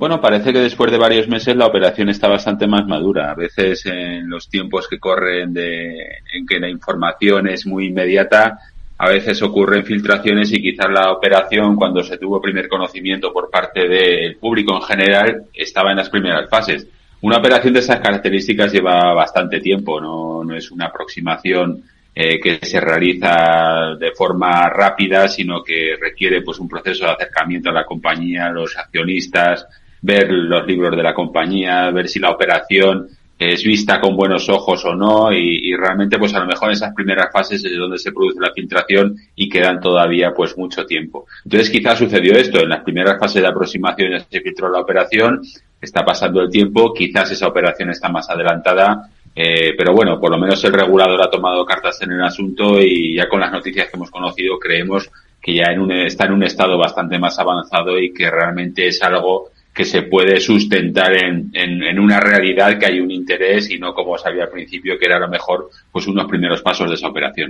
Bueno, parece que después de varios meses la operación está bastante más madura. A veces en los tiempos que corren de, en que la información es muy inmediata, a veces ocurren filtraciones y quizás la operación, cuando se tuvo primer conocimiento por parte del público en general, estaba en las primeras fases. Una operación de esas características lleva bastante tiempo, no, no es una aproximación eh, que se realiza de forma rápida, sino que requiere pues un proceso de acercamiento a la compañía, los accionistas, ver los libros de la compañía, ver si la operación es vista con buenos ojos o no y, realmente pues a lo mejor en esas primeras fases es donde se produce la filtración y quedan todavía pues mucho tiempo. Entonces quizás sucedió esto, en las primeras fases de aproximación ya se filtró la operación, está pasando el tiempo, quizás esa operación está más adelantada, eh, pero bueno, por lo menos el regulador ha tomado cartas en el asunto y ya con las noticias que hemos conocido creemos que ya en un, está en un estado bastante más avanzado y que realmente es algo que se puede sustentar en, en, en, una realidad que hay un interés y no como sabía al principio que era a lo mejor pues unos primeros pasos de esa operación.